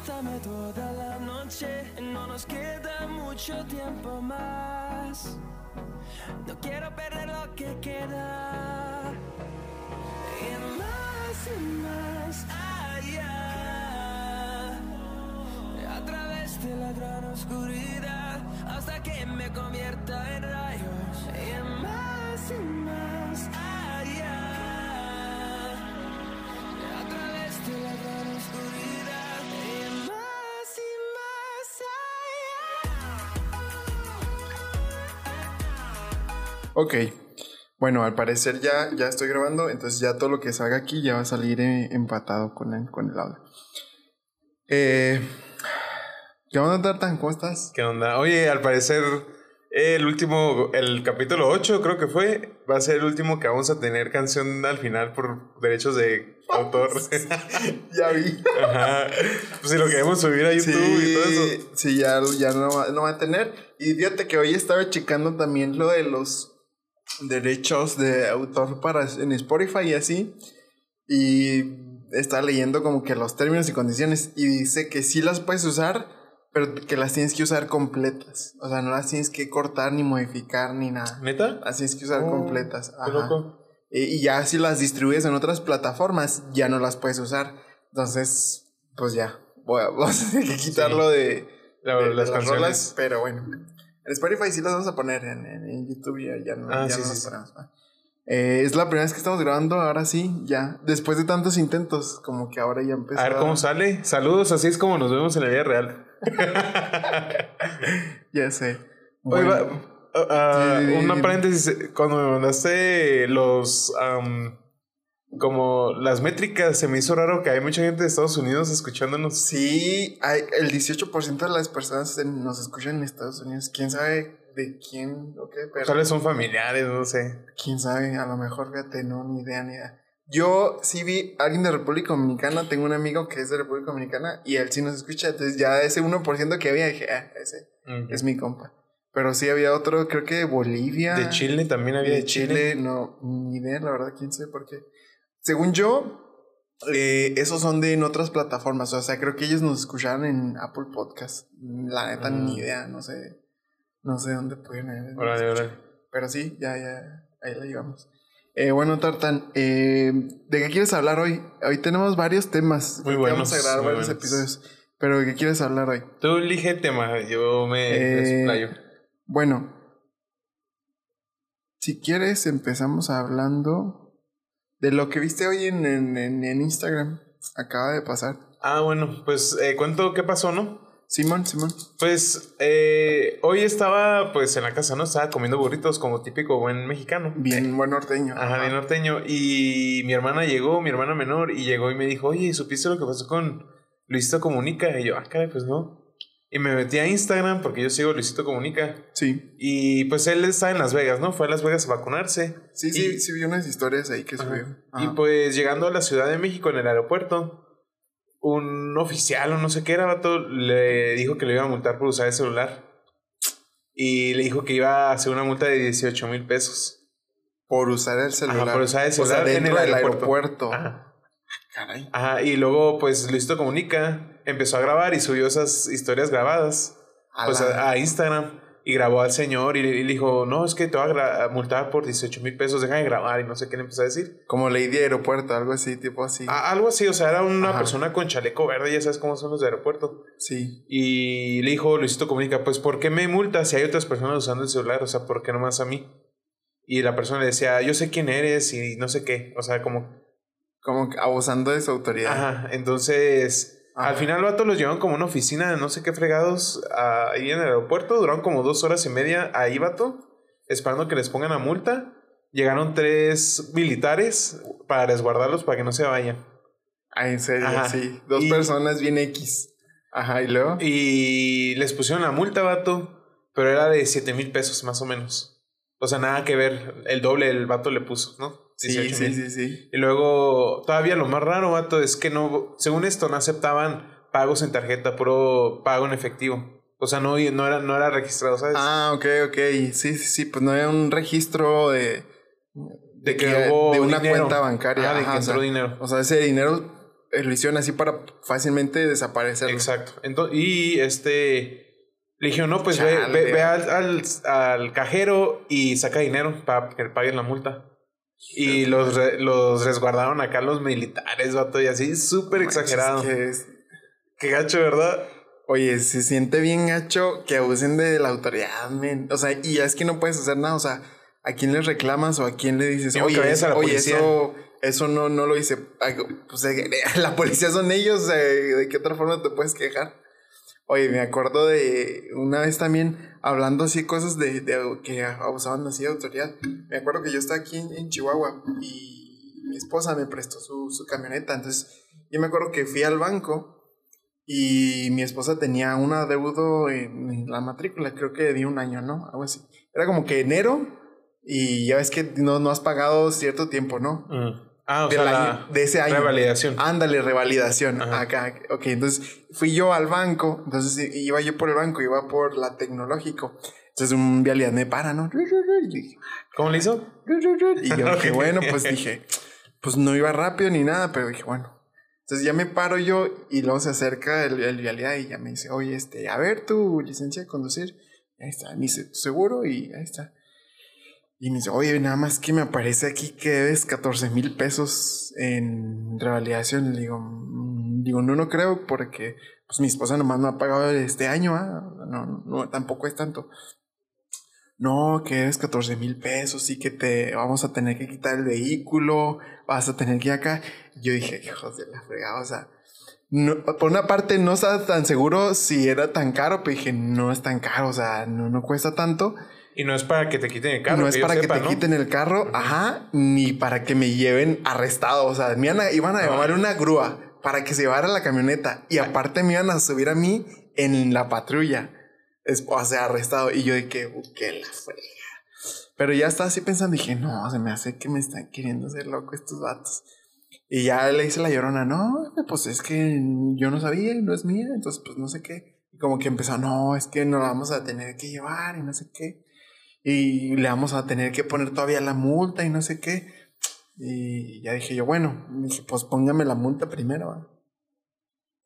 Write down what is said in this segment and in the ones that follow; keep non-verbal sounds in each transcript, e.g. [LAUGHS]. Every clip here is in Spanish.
abrázame toda la noche. No nos queda mucho tiempo más. No quiero perder lo que queda. Y más y más allá. A través de la gran oscuridad. Hasta que me convierta en rayos. Y Ok. Bueno, al parecer ya, ya estoy grabando, entonces ya todo lo que salga aquí ya va a salir eh, empatado con el, con el audio. Eh, ¿Qué onda, Tartan? ¿Cómo estás? ¿Qué onda? Oye, al parecer el último, el capítulo 8 creo que fue, va a ser el último que vamos a tener canción al final por derechos de autor. [LAUGHS] [LAUGHS] Ya vi. Ajá. Pues si lo queremos subir a YouTube y todo eso. sí, ya, ya no, va, no va a tener. Y fíjate que hoy estaba checando también lo de los derechos de autor para en Spotify y así. Y estaba leyendo como que los términos y condiciones. Y dice que sí las puedes usar, pero que las tienes que usar completas. O sea, no las tienes que cortar ni modificar ni nada. ¿Neta? Las tienes que usar Oh, completas. Qué Ajá. loco. Y, y ya si las distribuyes en otras plataformas, ya no las puedes usar. Entonces, pues ya. Voy a, [LAUGHS] vamos a tener que quitarlo de, La- de- de las canciones. rolas. Pero bueno. Spotify sí las vamos a poner. En, en- en YouTube ya, ya no, Ah, ya sí, no sí, las sí. ponemos. Eh, es la primera vez que estamos grabando, ahora sí, ya. Después de tantos intentos, como que ahora ya empezó. A ver cómo sale. Saludos, así es como nos vemos en la vida real. [LAUGHS] Ya sé. Oye, Bueno, va- ah, Sí, una paréntesis. Cuando me mandaste los. Como las métricas, se me hizo raro que hay mucha gente de Estados Unidos escuchándonos. Sí, hay, el 18% de las personas nos escuchan en Estados Unidos. ¿Quién sabe de quién o qué? Pero... Tal vez son familiares, no sé. Quién sabe, a lo mejor, fíjate, no, ni idea, ni idea. Yo sí vi a alguien de República Dominicana, tengo un amigo que es de República Dominicana y él sí nos escucha, entonces ya ese 1% que había dije, ah, ese es mi compa. Pero sí había otro, creo que de Bolivia. De Chile también había de Chile, no, ni idea, la verdad, quién sabe por qué. Según yo, eh, esos son de en otras plataformas, o sea, creo que ellos nos escucharon en Apple Podcast. La neta, Mm. ni idea, no sé, no sé dónde pueden. Órale, órale. Pero sí, ya, ya, ahí la llevamos. Eh, bueno, Tartan, eh, ¿de qué quieres hablar hoy? Hoy tenemos varios temas. Muy buenos, Vamos a grabar varios buenos. episodios. Pero ¿de qué quieres hablar hoy? Tú elige el tema, yo me Eh, explayo. Bueno, si quieres, empezamos hablando de lo que viste hoy en, en, en- en Instagram. Acaba de pasar. Ah, bueno, pues eh, cuento qué pasó, ¿no? Simón, Simón. Pues eh, hoy estaba pues en la casa, ¿no? Estaba comiendo burritos como típico buen mexicano. Bien buen norteño. Ajá, bien norteño. Y mi hermana llegó, mi hermana menor, y llegó y me dijo, oye, ¿supiste lo que pasó con Luisito Comunica? Y yo, ah, caray, pues no. Y me metí a Instagram porque yo sigo Luisito Comunica. Sí, Y pues él está en Las Vegas, ¿no? Fue a Las Vegas a vacunarse. sí, sí, Y- sí vi unas historias ahí que subió. Y pues llegando a la Ciudad de México en el aeropuerto, un oficial o no sé qué era, vato, le dijo que le iba a multar por usar el celular. Y le dijo que iba a hacer una multa de 18 mil pesos. Por usar el celular. por usar el O sea, celular en del aeropuerto. Ajá. Caray. Ajá, y luego pues Luisito Comunica empezó a grabar y subió esas historias grabadas A pues a, a Instagram y grabó al señor y le, dijo, no, es que te va a multar por 18 mil pesos, deja de grabar y no sé qué le empezó a decir. Como ley de aeropuerto, algo así, tipo así. A- algo así, o sea, era una Ajá. persona con chaleco verde, ya sabes cómo son los de aeropuerto. Sí. Y le dijo Luisito Comunica, pues ¿por qué me multas si hay otras personas usando el celular? O sea, ¿por qué nomás a mí? Y la persona le decía, yo sé quién eres y no sé qué. O sea, como... Como abusando de su autoridad. Ajá, entonces... Ajá. Al final el vato los llevaron como una oficina de no sé qué fregados ah, ahí en el aeropuerto. Duraron como dos horas y media ahí, vato, esperando que les pongan la multa. Llegaron tres militares para resguardarlos para que no se vayan. Ah, en serio, Ajá. sí. Dos Y- personas bien X. Ajá, y luego. Y les pusieron la multa, vato, pero era de 7 mil pesos más o menos. O sea, nada que ver. El doble el vato le puso, ¿no? Sí, 18 sí, sí, sí. Y luego, todavía lo más raro, vato, es que no, según esto, no aceptaban pagos en tarjeta, puro pago en efectivo. O sea, no, no, era, no era registrado, ¿sabes? Ah, ok, ok. Sí, sí, sí. Pues no había un registro de. de que que- hubo de una dinero. cuenta bancaria. Ajá, de Ajá, que o sea, entró dinero. O sea, ese dinero eh, lo hicieron así para fácilmente desaparecer. Exacto. Entonces, y este. Le dijeron, no, pues ve, Chale. ve- ve al, al- al cajero y saca dinero para que paguen la multa. Y los, re- los resguardaron acá los militares, vato, y así, súper exagerado. Que es- Qué gacho, ¿verdad? Oye, se siente bien gacho que abusen de la autoridad, men. O sea, y es que no puedes hacer nada. O sea, ¿a quién le reclamas o a quién le dices, oye, a la oye policía"? eso, eso no, no lo hice? Pues [LAUGHS] la policía son ellos. eh, ¿De qué otra forma te puedes quejar? Oye, me acuerdo de una vez también hablando así cosas de, de que abusaban así de autoridad. Me acuerdo que yo estaba aquí en, Chihuahua y mi esposa me prestó su, su camioneta. Entonces, yo me acuerdo que fui al banco y mi esposa tenía un adeudo en, la matrícula, creo que de un año, ¿no? Algo así. Era como que enero y ya ves que no, no has pagado cierto tiempo, ¿no? Ah, o sea, la de ese año. revalidación. Ándale, revalidación. Ajá. Acá. Ok, entonces fui yo al banco. Entonces iba yo por el banco, iba por la tecnológico. Entonces un vialidad me para, ¿no? ¿Cómo le hizo? y yo [LAUGHS] dije, bueno, pues dije, pues no iba rápido ni nada, pero dije, bueno. Entonces ya me paro yo y luego se acerca el, el vialidad y ya me dice, oye, este, a ver tu licencia de conducir. Ahí está, me dice, ¿tu seguro? Y ahí está. Y me dice, oye, nada más que me aparece aquí que debes 14 mil pesos en revalidación. Le digo, "Mm", digo, no, no creo porque pues mi esposa nomás me ha pagado este año, ¿ah? no, no, tampoco es tanto. No, que debes 14 mil pesos y que te vamos a tener que quitar el vehículo, vas a tener que ir acá. Yo dije, hijos de la fregada, o sea, no- por una parte no estaba tan seguro si era tan caro, pero dije, no es tan caro, o sea, no, no cuesta tanto. Y no es para que te quiten el carro. no es para sepa, que te ¿no? quiten el carro, ajá, ni para que me lleven arrestado. O sea, me iban a, iban a llamar una grúa para que se llevara la camioneta. Y aparte me iban a subir a mí en la patrulla. Es- o sea, arrestado. Y yo de que, "Uh, que la frega. Pero ya estaba así pensando, dije, no, se me hace que me están queriendo hacer loco estos vatos. Y ya le hice la llorona, no, pues es que yo no sabía, no es mía, entonces pues no sé qué. Y como que empezó, no, es que nos la vamos a tener que llevar y no sé qué. Y le vamos a tener que poner todavía la multa y no sé qué. Y ya dije yo, bueno, dije, pues póngame la multa primero. ¿va?".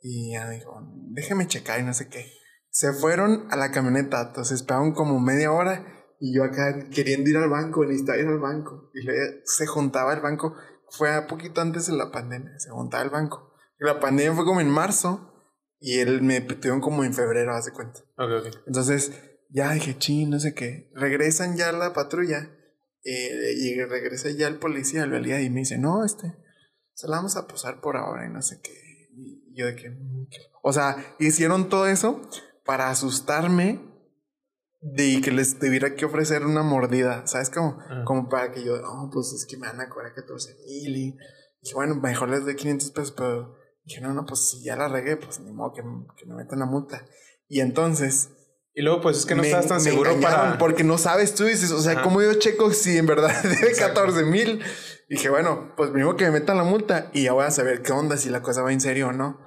Y ya dijo, déjeme checar y no sé qué. Se fueron a la camioneta, entonces esperaron como media hora y yo acá queriendo ir al banco, necesitaba ir al banco. Y luego se juntaba el banco, fue a poquito antes de la pandemia, se juntaba el banco. Y la pandemia fue como en marzo y él me tuvieron como en febrero, haz de cuenta. Ok, ok. Entonces, ya dije, ching, no sé qué. Regresan ya la patrulla. eh, y regresa ya el policía, el realidad, y me dice, no, este, se la vamos a posar por ahora y no sé qué. Y yo de que, mm, qué- o sea, hicieron todo eso para asustarme de que les tuviera que ofrecer una mordida, ¿sabes? Como, Ah. como para que yo, no, pues es que me van a cobrar 14 mil y dije, bueno, mejor les doy 500 pesos, pero dije, no, no, pues si ya la regué, pues ni modo que, que me metan la multa. Y entonces, Y luego, pues es que no me- estás tan seguro para. Porque no sabes tú, dices, o sea, Ajá. ¿cómo yo checo si en verdad [LAUGHS] debe Exacto. 14 mil? Dije, bueno, pues primero que me metan la multa y ya voy a saber qué onda, si la cosa va en serio o no.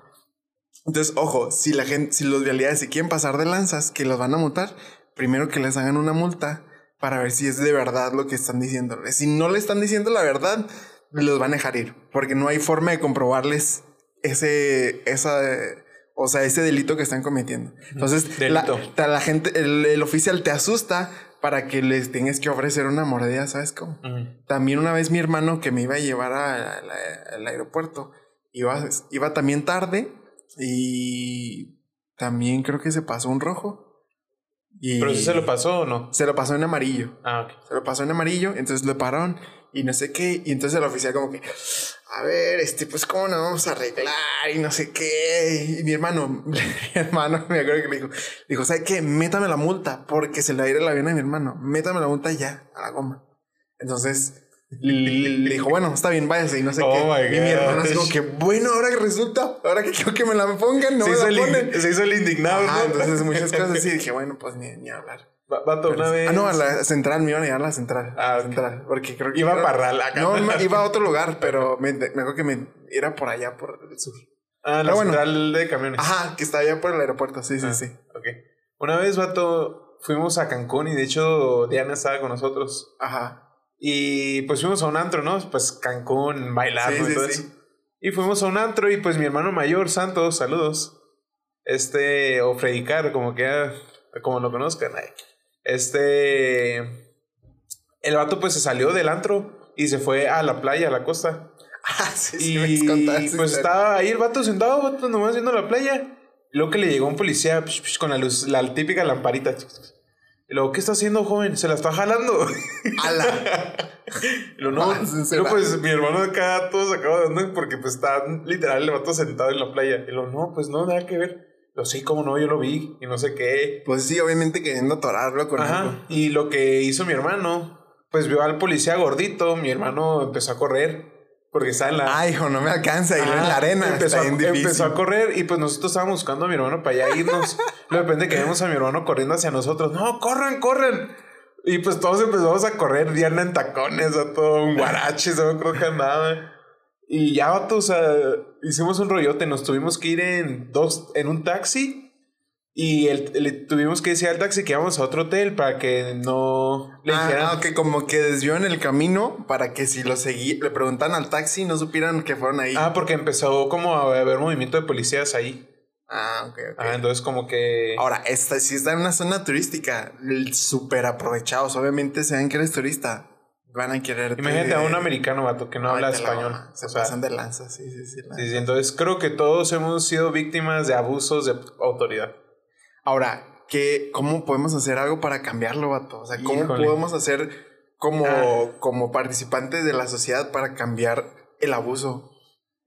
Entonces, ojo, si la gente, si los vialidades se quieren pasar de lanzas, que los van a multar, primero que les hagan una multa para ver si es de verdad lo que están diciendo. Si no le están diciendo la verdad, los van a dejar ir, porque no hay forma de comprobarles ese, esa, o sea, ese delito que están cometiendo. Entonces, la, Delito. ta- la gente, el, el oficial te asusta para que les tengas que ofrecer una mordida, ¿sabes cómo? También una vez mi hermano que me iba a llevar a la- al aeropuerto, iba, iba también tarde y también creo que se pasó un rojo. Y ¿Pero si se lo pasó o no? Se lo pasó en amarillo. Ah, ok. Se lo pasó en amarillo, entonces lo pararon y no sé qué. Y entonces el oficial como que, a ver, este, pues cómo nos vamos a arreglar y no sé qué. Y mi hermano, [LAUGHS] mi hermano, me acuerdo que le dijo, dijo, ¿sabe qué? Métame la multa porque se le va a ir el avión a mi hermano. Métame la multa ya, a la goma. Entonces le, dijo, bueno, está bien, váyase y no sé Oh qué. y mi hermano así como que, bueno, ahora que resulta, ahora que quiero que me la pongan, no se, me hizo la ponen. se hizo el indignado, Ajá, entonces muchas cosas [LAUGHS] así dije, bueno, pues ni, ni hablar. Va- Vato, una vez. Ah, no, a la central, me iban a llevar a la central. Ah, a la ok. central. Porque creo que. Iba a era- Parral, acá. No, iba a otro lugar, pero me, me acuerdo que me era por allá, por el sur. Ah, la Pero bueno. central de camiones. Ajá, que está allá por el aeropuerto, sí, sí, Ah, sí. Ok. Una vez, vato, fuimos a Cancún y de hecho Diana estaba con nosotros. Ajá. Y pues fuimos a un antro, ¿no? Pues Cancún, bailando Sí, y todo sí. eso. Y fuimos a un antro y pues mi hermano mayor, Santos, saludos. Este, o Fredicar, como que, como lo conozcan. ay. Este, el vato pues se salió del antro y se fue a la playa, a la costa. Ah, [LAUGHS] sí, sí, me Y pues estaba ahí el vato sentado, vato, nomás viendo la playa. Y luego que le llegó un policía psh, psh, con la luz, la típica lamparita. Y luego, ¿qué está haciendo, joven? Se la está jalando. [LAUGHS] ¡Hala! Luego, [LAUGHS] no, pues mi hermano acá todo sacado de onda porque pues está literal el vato sentado en la playa. Y luego, no, pues no, nada que ver. Lo sí, cómo no, yo lo vi y no sé qué. Pues sí, obviamente queriendo atorarlo con algo. Ajá. Y lo que hizo mi hermano, pues vio al policía gordito, mi hermano empezó a correr porque está en la... Ay, hijo, no me alcanza. Y luego en la arena. Empezó, está a, empezó a correr y pues nosotros estábamos buscando a mi hermano para allá irnos. de repente que vemos a mi hermano corriendo hacia nosotros. No, corran, corran. Y pues todos empezamos a correr, Diana en tacones, a todo un guarache, se me acuerdo que andaba. Y ya, vato, o sea, hicimos un rollote, nos tuvimos que ir en dos, en un taxi. Y el- le tuvimos que decir al taxi que íbamos a otro hotel para que no le Ah, dijeran. ah, que como que desvió en el camino para que si lo seguí, le preguntan al taxi no supieran que fueron ahí. Ah, porque empezó como a haber movimiento de policías ahí. Ah, ok, ok. Ah, entonces como que... Ahora, esta, si está en una zona turística, súper aprovechados. Obviamente, saben que eres turista. Van a querer. Imagínate a un americano, vato, que no habla español. Se O sea, pasan de lanza, sí, sí, sí. la- sí, sí, entonces creo que todos hemos sido víctimas de abusos de autoridad. Ahora, ¿qué, ¿cómo podemos hacer algo para cambiarlo, vato? O sea, ¿cómo Híjole. podemos hacer como, Ah. como participantes de la sociedad para cambiar el abuso?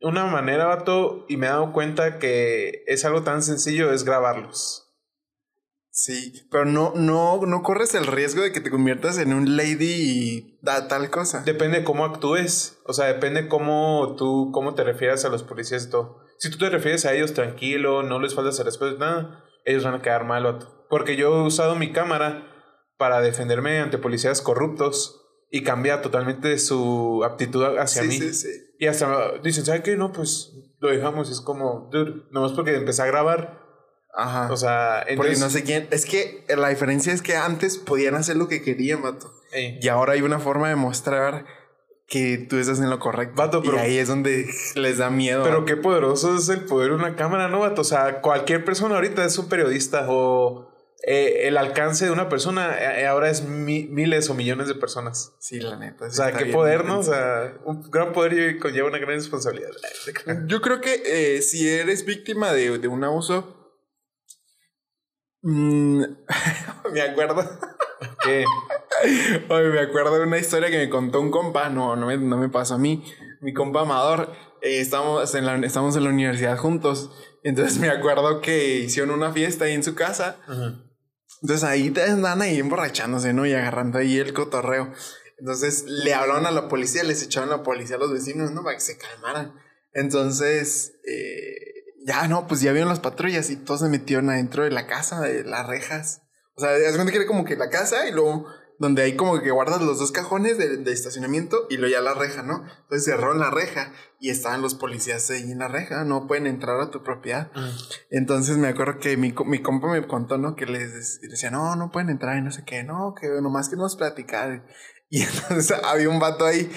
Una manera, vato, y me he dado cuenta que es algo tan sencillo, es grabarlos. Sí, pero no, no, no corres el riesgo de que te conviertas en un lady y da tal cosa. Depende de cómo actúes. O sea, depende cómo tú, cómo te refieres a los policías y todo. Si tú te refieres a ellos tranquilo, no les faltas el respeto, nada, ellos van a quedar mal. Porque yo he usado mi cámara para defenderme ante policías corruptos y cambia totalmente su aptitud hacia sí, mí. sí, sí. Y hasta dicen, ¿sabes qué? No, pues lo dejamos. Y es como, dude, nomás porque empecé a grabar. Ajá. O sea, Porque entonces, no sé quién. Es que la diferencia es que antes podían hacer lo que querían, vato. ey, Y ahora hay una forma de mostrar que tú estás en lo correcto. Vato, pero- y ahí es donde les da miedo. Pero qué poderoso es el poder de una cámara, ¿no, vato? O sea, cualquier persona ahorita es un periodista o eh, el alcance de una persona eh, ahora es mi- miles o millones de personas. Sí, la neta. O sea, qué poder, ¿no? O sea, un gran poder conlleva una gran responsabilidad. Yo creo que eh, si eres víctima de, de un abuso. Mm, [LAUGHS] me acuerdo. ¿Qué? Oye, me acuerdo de una historia que me contó un compa. No, no me, no me pasó a mí. Mi compa Amador. eh, estamos, en la, estamos en la universidad juntos. Entonces me acuerdo que hicieron una fiesta ahí en su casa. Entonces ahí te andan ahí emborrachándose, ¿no? Y agarrando ahí el cotorreo. Entonces le hablaron a la policía, les echaron a la policía a los vecinos, ¿no? Para que se calmaran. Entonces, eh, ya no, pues ya vieron las patrullas y todos se metieron adentro de la casa, de las rejas. O sea, haz cuenta que era como que la casa y luego donde hay como que guardas los dos cajones de, de estacionamiento y luego ya la reja, ¿no? Entonces cerraron la reja y estaban los policías ahí en la reja, no pueden entrar a tu propiedad. Entonces me acuerdo que mi, mi compa me contó, ¿no? Que les decía, no, no pueden entrar y no sé qué, no, que nomás queremos platicar. Y [LAUGHS] entonces había un vato ahí,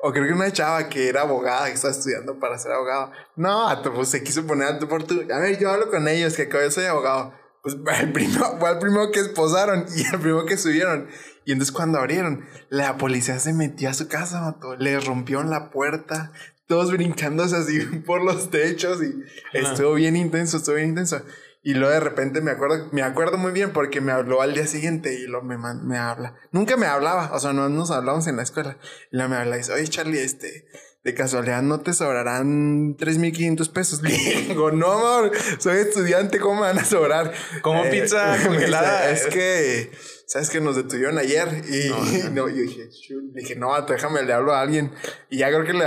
o creo que una chava que era abogada, que estaba estudiando para ser abogado. No, pues se quiso poner a tu por tu. A ver, yo hablo con ellos, que yo soy abogado. Pues [LAUGHS] el primero, fue el primero que esposaron y el primero que subieron. Y entonces cuando abrieron, la policía se metió a su casa, vato. Le rompieron la puerta, todos brincándose así [LAUGHS] por los techos y estuvo bien intenso, estuvo bien intenso. Y luego de repente me acuerdo, me acuerdo muy bien porque me habló al día siguiente y lo me, me habla. Nunca me hablaba, o sea, no nos hablamos en la escuela. Y luego me habla y dice, oye Charlie, este, de casualidad no te sobrarán 3.500 pesos. [LAUGHS] Le digo, no, amor, soy estudiante, ¿cómo me van a sobrar? Como pizza [LAUGHS] me congelada. dice, Es que, ¿sabes que nos detuvieron ayer? Y No, no, [LAUGHS] yo dije, dije, no, déjame, le hablo a alguien. Y ya creo que le,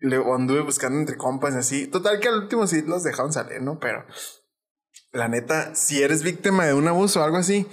le anduve buscando entre compas y así. Total que al último sí los dejaron salir, ¿no? Pero la neta, si eres víctima de un abuso o algo así,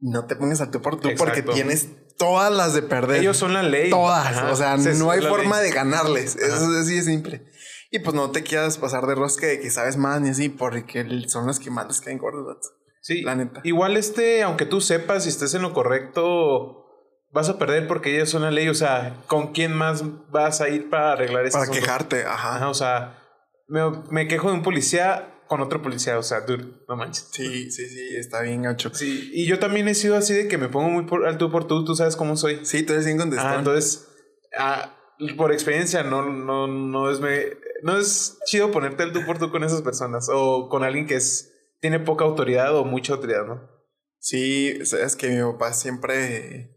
no te pongas a tú por tú porque tienes todas las de perder. Ellos son la ley. Todas. Ajá. O sea, no hay la forma ley. de ganarles. Eso es así de simple. Y pues no te quieras pasar de rosca de que sabes más ni así, porque son los que más les caen gordos. Sí, La neta. Igual este, aunque tú sepas y estés en lo correcto, vas a perder porque ella es una ley. O sea, ¿con quién más vas a ir para arreglar eso? Para quejarte, ajá. Ajá, o sea, me, me quejo de un policía con otro policía. O sea, dude, no manches. Sí, sí, sí, está bien gacho. Sí, y yo también he sido así de que me pongo muy por, al tú por tú. Tú sabes cómo soy. Sí, tú eres bien contestado. Ah, entonces, ah, por experiencia, no, no, no es me, no es chido ponerte al tú por tú con esas personas o con alguien que es, tiene poca autoridad o mucha autoridad, ¿no? Sí, sabes que mi papá siempre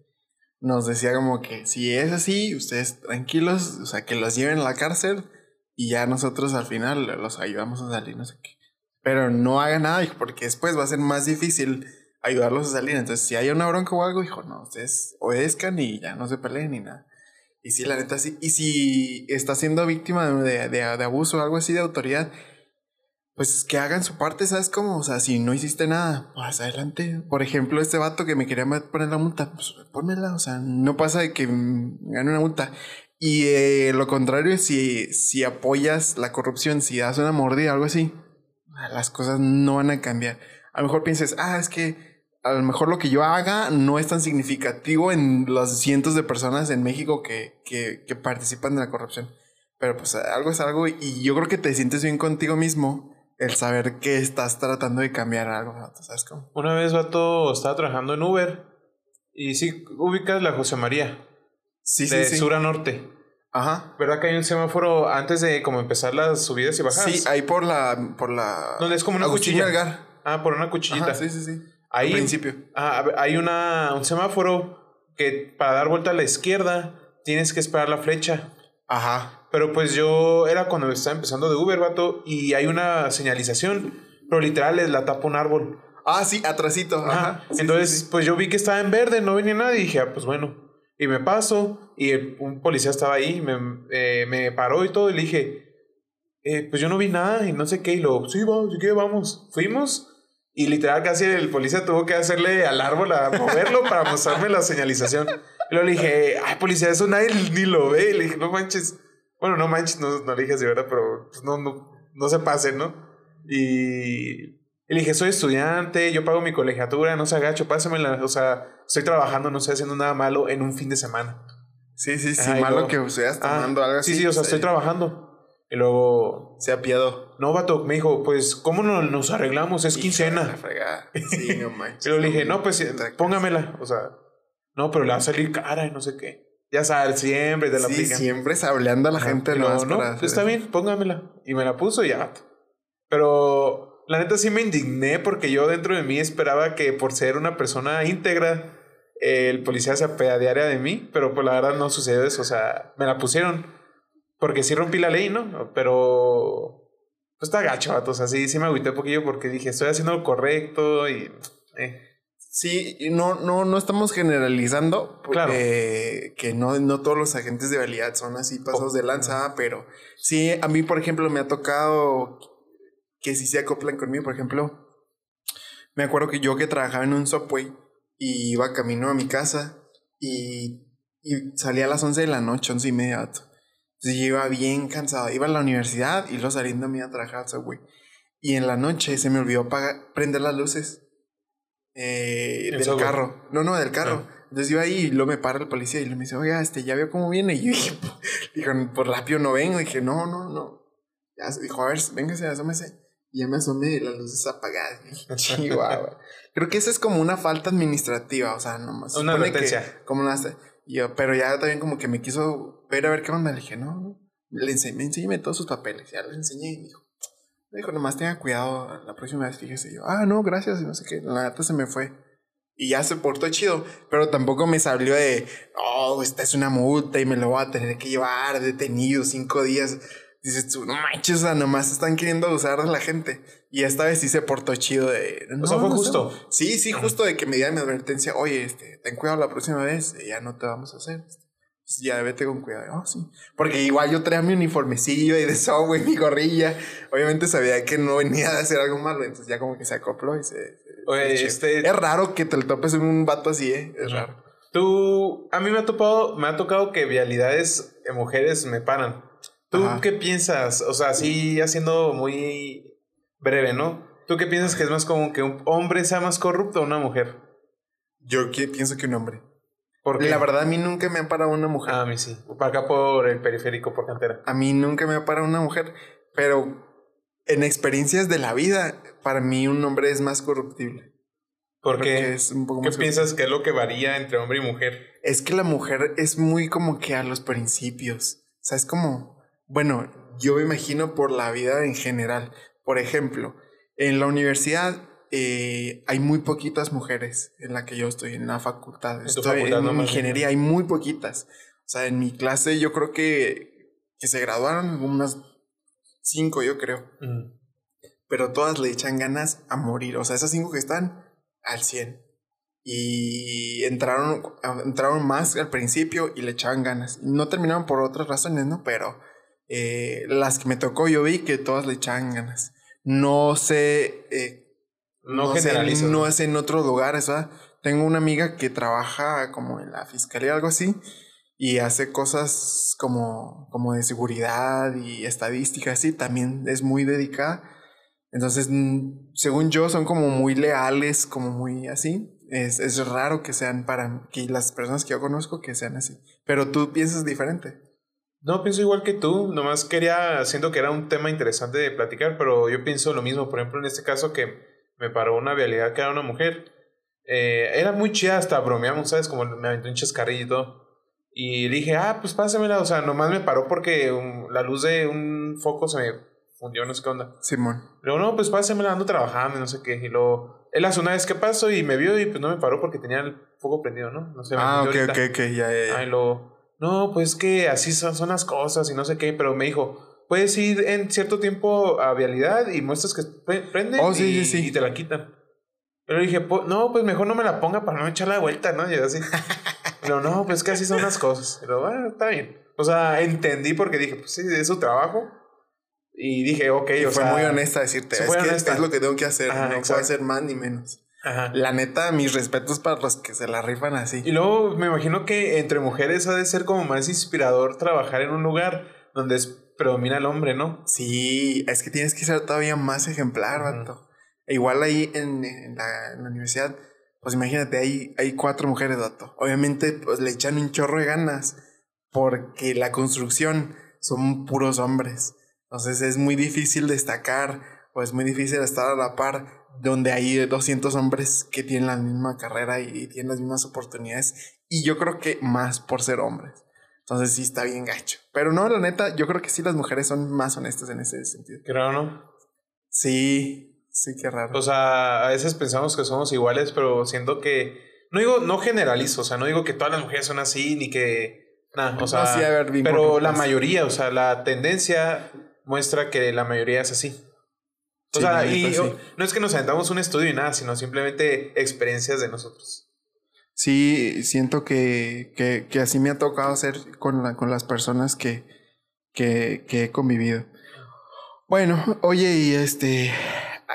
nos decía como que si es así, ustedes tranquilos, o sea, que los lleven a la cárcel y ya nosotros al final los ayudamos a salir, no sé qué. Pero no hagan nada, hijo, porque después va a ser más difícil ayudarlos a salir. Entonces, si hay una bronca o algo, hijo, no, ustedes obedezcan y ya no se peleen ni nada. Y sí, la neta, sí. Y si está siendo víctima de, de, de abuso o algo así de autoridad, pues que hagan su parte, ¿sabes cómo? O sea, si no hiciste nada, pues adelante. Por ejemplo, este vato que me quería poner la multa, pues pónmela, o sea, no pasa de que gane una multa. Y eh, lo contrario, si, si apoyas la corrupción, si das una mordida algo así, las cosas no van a cambiar. A lo mejor pienses, ah, es que a lo mejor lo que yo haga no es tan significativo en los cientos de personas en México que, que, que participan de la corrupción. Pero pues algo es algo y yo creo que te sientes bien contigo mismo el saber que estás tratando de cambiar algo, ¿sabes cómo? Una vez, vato, estaba trabajando en Uber y sí, ubicas la José María. Sí, de sí, sí. sur a norte. Ajá. ¿Verdad que hay un semáforo antes de como empezar las subidas y bajadas? Sí, ahí por la... Por la... Donde es como una Agustín cuchilla. Melgar. Ah, por una cuchillita. Ajá, sí, sí, sí. Ahí, Al principio. Ah, hay una, un semáforo que para dar vuelta a la izquierda tienes que esperar la flecha. Ajá. Pero pues yo era cuando estaba empezando de Uber, vato, y hay una señalización, pero literal es la tapa un árbol. Ah, sí, atrasito. Ajá. Ajá. Sí, Entonces, sí, sí. pues yo vi que estaba en verde, no venía nadie, y dije, ah, pues bueno. Y me paso, y el- un policía estaba ahí, me, eh, me paró y todo, y le dije, eh, pues yo no vi nada, y no sé qué, y luego, sí, vamos, ¿qué vamos? Fuimos, y literal casi el policía tuvo que hacerle al árbol a moverlo para mostrarme la señalización. Y luego le dije, ay, policía, eso nadie ni lo ve. Y le dije, no manches. Bueno, no manches, no, no le dije así, ¿verdad? Pero pues, no, no, no se pase, ¿no? Y, y le dije, soy estudiante, yo pago mi colegiatura, no se agacho, pásamela. O sea, estoy trabajando, no estoy haciendo nada malo en un fin de semana. Sí, sí, sí. Ajá, malo luego- que seas Ah, tomando algo así. Sí, sí, o sea, pues, estoy trabajando. Y luego, Se apiadó. no, vato, me dijo, pues, ¿cómo no, nos arreglamos? Es quincena. Sí, no [LAUGHS] manches. Y luego le dije, no, pues, póngamela. O sea, no, pero le va a salir cara y no sé qué. Ya sabes, siempre te la Sí, aplican. siempre sableando a la gente. No, para hacer está bien, póngamela. Y me la puso y ya. Pero la neta sí me indigné porque yo dentro de mí esperaba que por ser una persona íntegra, el policía se apeadeara de mí, pero pues la verdad no sucedió eso. O sea, me la pusieron porque sí rompí la ley, ¿no? Pero pues está gacho, vato. O sea, sí, sí me agüité un poquillo porque dije, estoy haciendo lo correcto y... eh. Sí, no, no, no estamos generalizando. Claro. eh, que no, no todos los agentes de validad son así pasados de lanza, pero sí, a mí, por ejemplo, me ha tocado que sí se acoplan conmigo. Por ejemplo, me acuerdo que yo que trabajaba en un subway y iba camino a mi casa y, y salía a las 11 de la noche, 11 y media. Entonces yo iba bien cansado. Iba a la universidad y luego saliendo me iba a trabajar al subway. Y en la noche se me olvidó apagar, prender las luces eh, ¿El del subway? carro. No, no, del carro. Entonces iba ahí y luego me para el policía y me dice, oiga, este, ya vio cómo viene. Y yo dije, [LAUGHS] dijo, por rápido no vengo. Y dije, no, no, no. Ya, dijo, a ver, véngase, asómese. Ya me asomé y las luces apagadas. Y dije, [LAUGHS] Chihuahua. Creo que esa es como una falta administrativa, o sea, nomás. Una advertencia. como una... yo, pero ya también como que me quiso ver a ver qué onda. Le dije, no. Le enseñé, todos sus papeles. Ya les enseñé y me dijo, me dijo, nomás tenga cuidado la próxima vez, fíjese. Yo, ah, no, gracias, y no sé qué. La neta se me fue. Y ya se portó chido, pero tampoco me salió de, oh, esta es una multa y me lo voy a tener que llevar detenido cinco días. Dices tú, no manches, o sea, nomás están queriendo usar a la gente. Y esta vez sí se portó chido de... O sea, fue no sé". justo. Sí, sí, justo de que me dieran mi advertencia. Oye, este, ten cuidado la próxima vez, eh, ya no te vamos a hacer. Pues ya vete con cuidado. Oh, sí. Porque igual yo traía mi uniformecillo y de eso, güey, [LAUGHS] mi gorrilla. Obviamente sabía que no venía a hacer algo malo, entonces ya como que se acopló y se... se- Oye, se- este- Es raro que te lo topes en un vato así, ¿eh? Es raro. Tú, a mí me ha topado, me ha tocado que vialidades de mujeres me paran. ¿Tú Ajá. qué piensas? O sea, así haciendo muy breve, ¿no? ¿Tú qué piensas que es más común que un hombre sea más corrupto o una mujer? Yo que- pienso que un hombre. Porque La verdad, a mí nunca me ha parado una mujer. Ah, a mí sí. Para acá por el periférico, por cantera. A mí nunca me ha parado una mujer. Pero en experiencias de la vida, para mí un hombre es más corruptible. Porque, Porque es un poco ¿qué más piensas que es lo que varía entre hombre y mujer? Es que la mujer es muy como que a los principios. O sea, es como, bueno, yo me imagino por la vida en general. Por ejemplo, en la universidad eh, hay muy poquitas mujeres en la que yo estoy, en la facultad. tu Estoy facultad, en no, ingeniería, hay muy poquitas. O sea, en mi clase yo creo que, que se graduaron unas cinco, yo creo. Mm. Pero todas le echan ganas a morir. O sea, esas cinco que están al 100. Y entraron, entraron más al principio y le echaban ganas. No terminaron por otras razones, ¿no? Pero eh, las que me tocó yo vi que todas le echaban ganas. No sé... eh, No, sé, generalizas. no es en otros lugares, ¿verdad? Tengo una amiga que trabaja como en la fiscalía, algo así, y hace cosas como, como de seguridad y estadística, así, también es muy dedicada. Entonces, según yo, son como muy leales, como muy así. Es, es raro que sean para que las personas que yo conozco que sean así. Pero tú piensas diferente. No, pienso igual que tú. Nomás quería, siento que era un tema interesante de platicar, pero yo pienso lo mismo. Por ejemplo, en este caso que me paró una vialidad que era una mujer. eh, era muy chida, hasta bromeamos, ¿sabes? Como me aventó un chascarrillo y todo. Y dije, ah, pues pásamela. O sea, nomás me paró porque la luz de un foco se me fundió, no sé qué onda. Simón. Luego, no, pues pásamela, ando trabajando, y no sé qué. Y luego, él hace una vez que pasó y me vio y pues no me paró porque tenía el foco prendido, ¿no? No sé, Ah, ok, metió ok, ahorita. ok, ya, ya, ya. Ay, lo. No, pues que así son, son las cosas y no sé qué, pero me dijo, puedes ir en cierto tiempo a vialidad y muestras que pre- prende Oh, sí, y, sí, sí. y te la quitan. Pero dije, "Po- no, pues mejor no me la ponga para no echar la vuelta, ¿no? Y yo así. [LAUGHS] Pero no, pues que así son las cosas. Pero bueno, está bien. O sea, entendí porque dije, pues sí, es su trabajo. Y dije, ok, Y o fue sea. muy honesta decirte, es fue que honesta. es lo que tengo que hacer, Ajá, no puedo exacto. hacer más ni menos. Ajá. La neta, mis respetos para los que se la rifan así. Y luego me imagino que entre mujeres ha de ser como más inspirador trabajar en un lugar donde es- predomina el hombre, ¿no? Sí, es que tienes que ser todavía más ejemplar, vato. E igual ahí en, en la, en la universidad, pues imagínate, hay, hay cuatro mujeres, vato. Obviamente, pues le echan un chorro de ganas porque la construcción son puros hombres. Entonces es muy difícil destacar o es muy difícil estar a la par donde hay 200 hombres que tienen la misma carrera y, tienen las mismas oportunidades. Y yo creo que más por ser hombres. Entonces sí está bien gacho. Pero no, la neta, yo creo que sí las mujeres son más honestas en ese sentido. Raro, ¿no? Sí, sí, qué raro. O sea, a veces pensamos que somos iguales, pero siento que. No digo, no generalizo, o sea, no digo que todas las mujeres son así, ni que. Nada, o sea. No, sí, a ver, bien pero la mayoría, o sea, la tendencia muestra que la mayoría es así. O Sí, sea, la y neta, sí. o- no es que nos aventamos un estudio y nada, sino simplemente experiencias de nosotros. Sí, siento que, que, que así me ha tocado hacer con, la, con las personas que, que, que he convivido. Bueno, oye, y este,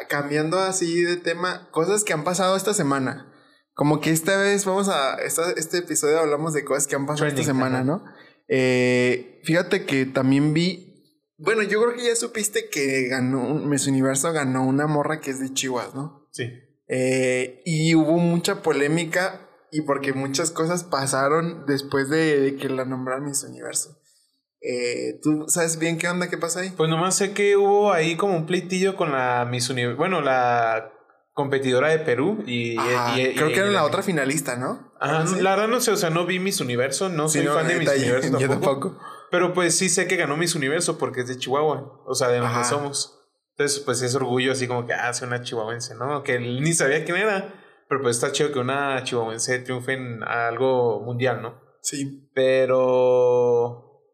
cambiando así de tema, cosas que han pasado esta semana. Como que esta vez vamos a, esta- este episodio hablamos de cosas que han pasado esta semana. ¿no? Eh, fíjate que también vi, bueno, yo creo que ya supiste que ganó, Miss Universo ganó una morra que es de Chihuahua, ¿no? Sí. Eh, y hubo mucha polémica y porque muchas cosas pasaron después de, de que la nombraron Miss Universo. Eh, ¿Tú sabes bien qué onda? ¿Qué pasa ahí? Pues nomás sé que hubo ahí como un pleitillo con la Miss Universo. Bueno, la competidora de Perú y. Ajá, y- y- creo que era la otra finalista, ¿no? Ajá, la verdad no sé, o sea, no vi Miss Universo, no Sí, soy no, fan de Miss Universo [LAUGHS] yo tampoco. tampoco. Pero pues sí sé que ganó Miss Universo porque es de Chihuahua, o sea, de donde Ajá. somos. Entonces, pues es orgullo así como que hace una chihuahuense, ¿no? Que ni sabía quién era, pero pues está chido que una chihuahuense triunfe en algo mundial, ¿no? Sí. Pero.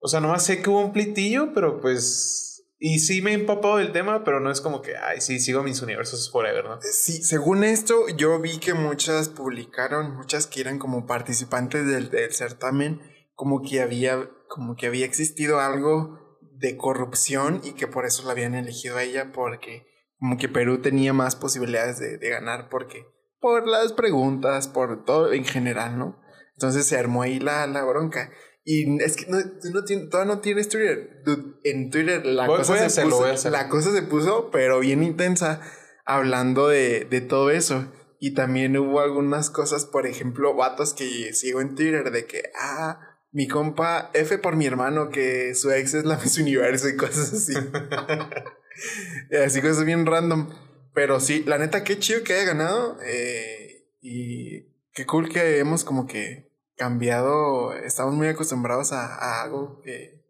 O sea, nomás sé que hubo un plitillo, pero pues. Y sí me he empapado del tema, pero no es como que, ay, sí, sigo mis universos forever, ¿no? Sí, según esto, yo vi que muchas publicaron, muchas que eran como participantes del, del certamen, como que había, como que había existido algo de corrupción y que por eso la habían elegido a ella, porque como que Perú tenía más posibilidades de, de ganar, porque por las preguntas, por todo en general, ¿no? Entonces se armó ahí la, la bronca. Y es que no, tú no tienes- todavía no tienes Twitter. Dude, en Twitter la Voy- cosa voy se hacerlo, puso, la cosa se puso, pero bien intensa, hablando de, de todo eso. Y también hubo algunas cosas, por ejemplo, vatos que sigo en Twitter de que, ah, mi compa F por mi hermano, que su ex es la [LAUGHS] Miss Universo y cosas así. [LAUGHS] así cosas bien random. Pero sí, la neta, qué chido que haya ganado. eh, y qué cool que hemos como que cambiado. Estamos muy acostumbrados a, a algo que.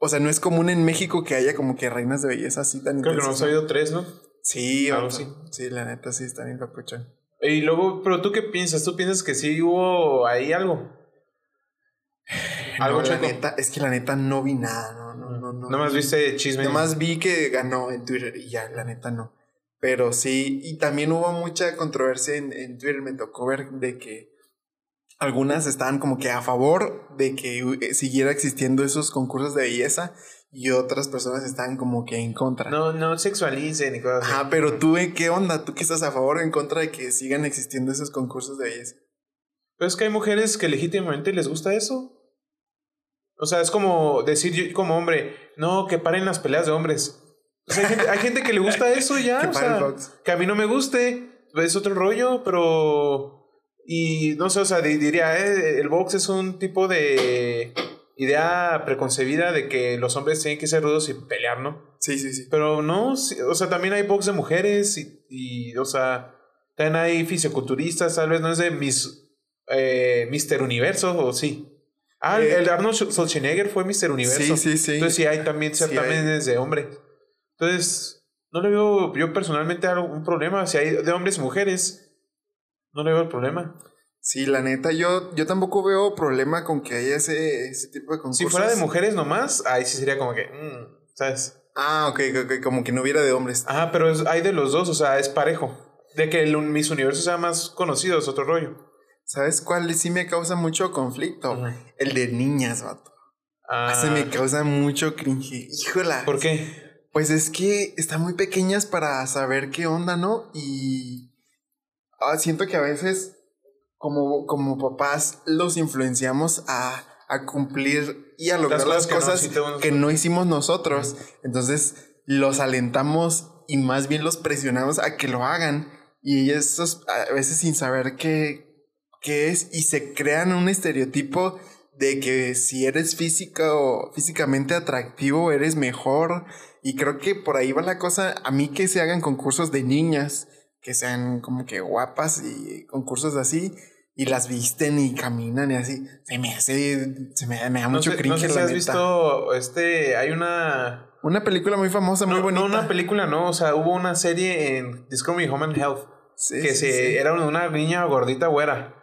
O sea, no es común en México que haya como que reinas de belleza así tan Creo que nos intensas, ha ¿no? habido tres, ¿no? Sí, Algo así. Sí, la neta sí está bien papuchón. Y luego, pero tú qué piensas? ¿Tú piensas que sí hubo ahí algo? Algo No, la chueco. neta, es que la neta no vi nada, no, no, no, no. Nomás viste chisme. Nomás vi que ganó en Twitter y ya, la neta no. Pero sí, y también hubo mucha controversia en, en Twitter, me tocó ver de que algunas estaban como que a favor de que eh, siguiera existiendo esos concursos de belleza y otras personas estaban como que en contra. No, no sexualicen y cosas. Ajá, pero tú. ¿qué onda? ¿Tú qué estás a favor o en contra de que sigan existiendo esos concursos de belleza? Pero es que hay mujeres que legítimamente les gusta eso. O sea, es como decir yo como hombre, no, que paren las peleas de hombres. O sea, hay, gente, hay gente que le gusta eso ya. [LAUGHS] Que o sea, que a mí no me guste, es otro rollo, pero... Y no sé, o sea, di- diría, eh, el box es un tipo de idea preconcebida de que los hombres tienen que ser rudos y pelear, ¿no? Sí, sí, sí. Pero no, o sea, también hay box de mujeres y, y, o sea, también hay fisioculturistas, tal vez no es de mis, eh, Mr. Universo, o sí. Ah, Eh, el Arnold Schwarzenegger fue Mr. Universo. Sí, sí, sí. Entonces sí hay también Sí hay. certámenes de hombres. Entonces, no le veo yo personalmente algún problema. Si hay de hombres y mujeres, no le veo el problema. Sí, la neta, yo, yo tampoco veo problema con que haya ese, ese tipo de concursos. Si fuera de mujeres nomás, ahí sí sería como que, mm, ¿sabes? Ah, ok, ok, como que no hubiera de hombres. Ajá, pero es- hay de los dos, o sea, es parejo. De que el Miss Universo sea más conocido es otro rollo. ¿Sabes cuál sí me causa mucho conflicto? El de niñas, vato. Ah, Ese me causa mucho cringe. Híjola. ¿Por qué? Pues es que están muy pequeñas para saber qué onda, ¿no? Y ah, siento que a veces, como, como papás, los influenciamos a, a cumplir y a lograr las cosas cosas, que no, sí te- que no hicimos nosotros. Entonces, los alentamos y más bien los presionamos a que lo hagan. Y esos a veces sin saber qué, qué es y se crean un estereotipo de que si eres física o físicamente atractivo eres mejor y creo que por ahí va la cosa a mí que se hagan concursos de niñas que sean como que guapas y concursos así y las visten y caminan y así se me hace se me, me da No mucho sé, cringe no sé si la has neta. visto, este, hay una... una película muy famosa muy no, bonita no una película, no, o sea, hubo una serie en Discovery Home and Health Sí, que sí, se, sí. era una niña gordita güera.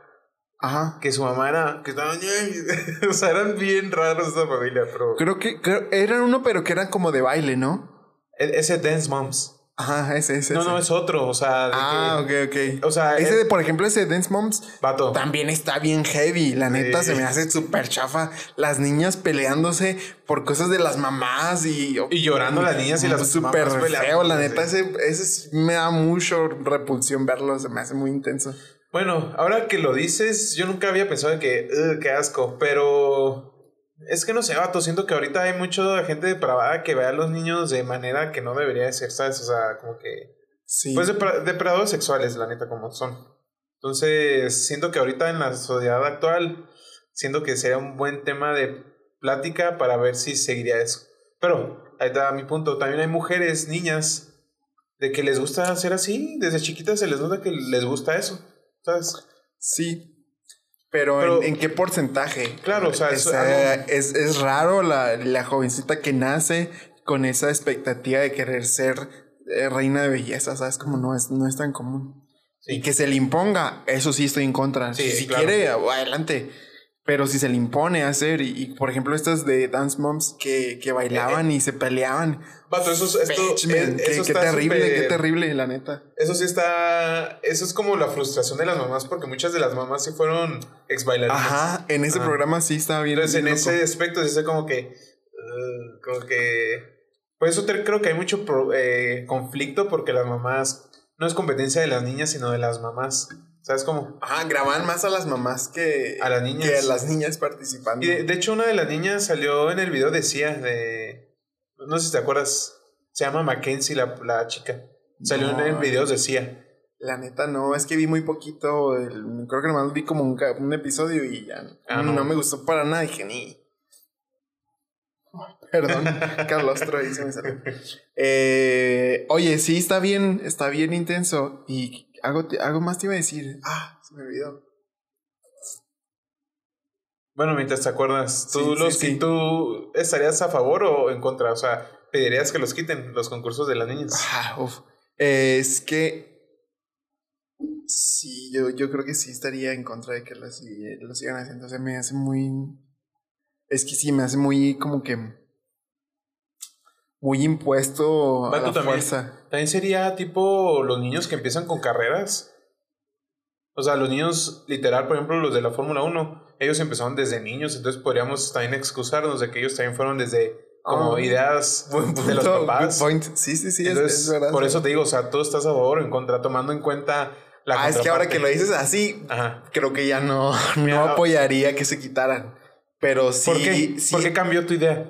Ajá Que su mamá era... Que estaban... [LAUGHS] o sea, eran bien raros esa familia, pero... creo que creo, era uno pero que era como de baile no E- Ese Dance Moms. ajá ese ese No, ese. no, es otro, o sea... de ah que- ok ok O sea, ese es- de por ejemplo ese Dance Moms Vato. También está bien heavy, la neta Sí. se me hace súper chafa. Las niñas peleándose por cosas de las mamás y... Y llorando las niñas y las Súper feo, la sí. neta, ese, ese me da mucho repulsión verlo, se me hace muy intenso. Bueno, ahora que lo dices, yo nunca había pensado en que, "Ugh, qué asco, pero es que no sé, vato, siento que ahorita hay mucha gente depravada que ve a los niños de manera que no debería de ser, ¿sabes? O sea, como que... Sí. Pues depra- depredadores sexuales, la neta, como son. Entonces, siento que ahorita en la sociedad actual, siento que sería un buen tema de plática para ver si seguiría eso. Pero, ahí está mi punto, también hay mujeres, niñas, de que les gusta hacer así, desde chiquitas se les nota que les gusta eso, ¿sabes? sí. Pero, Pero- ¿en, en qué porcentaje? Claro, o sea, es es, raro la, la jovencita que nace con esa expectativa de querer ser eh, reina de belleza, ¿sabes? Como no es, no es tan común. Sí. Y que se le imponga, eso sí estoy en contra. Sí, si claro. quiere, adelante. Pero si se le impone hacer, y, y, por ejemplo, estas de Dance Moms que, que bailaban y se peleaban. Vato, eso, es- esto, Bitch, man, eh, qué, eso qué está terrible, qué terrible, la neta. Eso sí está. Eso es como la frustración de las mamás, porque muchas de las mamás sí fueron ex bailarinas. Ajá, en ese Ajá. programa sí estaba bien. Entonces, en ese aspecto, sí está como que. uh, como que. Por eso te- creo que hay mucho pro- eh, conflicto, porque las mamás. No es competencia de las niñas, sino de las mamás. ¿Sabes cómo? Ajá, graban más a las mamás que A las niñas. que a las niñas participando. Y de, de hecho, una de las niñas salió en el video de Cia, de. No sé si te acuerdas. Se llama Mackenzie, la, la chica. Salió No. en videos de Cia. La neta, no, es que vi muy poquito. el- creo que nomás vi como un, episodio y ya Ah, no. no. me gustó para nada. Dije, ni. [LAUGHS] Perdón, [LAUGHS] Carlos Troy se me salió. Eh, oye, sí, está bien, está bien intenso. Y algo, te- algo más te iba a decir. Ah, se me olvidó. Bueno, mientras te acuerdas, ¿tú, Sí, sí, los, sí. ¿tú estarías a favor o en contra? O sea, ¿pedirías que los quiten los concursos de las niñas? Ah, uf. Es que. Sí, yo, yo creo que sí estaría en contra de que lo, sig- lo sigan haciendo. O sea, me hace muy. Es que sí, me hace muy como que. Muy impuesto a la también. fuerza. También sería tipo los niños que empiezan con carreras. O sea, los niños, literal, por ejemplo, los de la Fórmula 1, ellos empezaron desde niños, entonces podríamos también excusarnos de que ellos también fueron desde como Ah, ideas Buen [LAUGHS] de los punto, papás. Sí, sí, sí, es- Entonces, es, verdad. por eso te digo, o sea, tú estás a favor o en contra, tomando en cuenta la ah, es que ahora que lo dices así, Ajá. creo que ya no, [LAUGHS] no Ya. apoyaría que se quitaran. Pero sí. ¿Por qué? sí ¿Por qué cambió tu idea?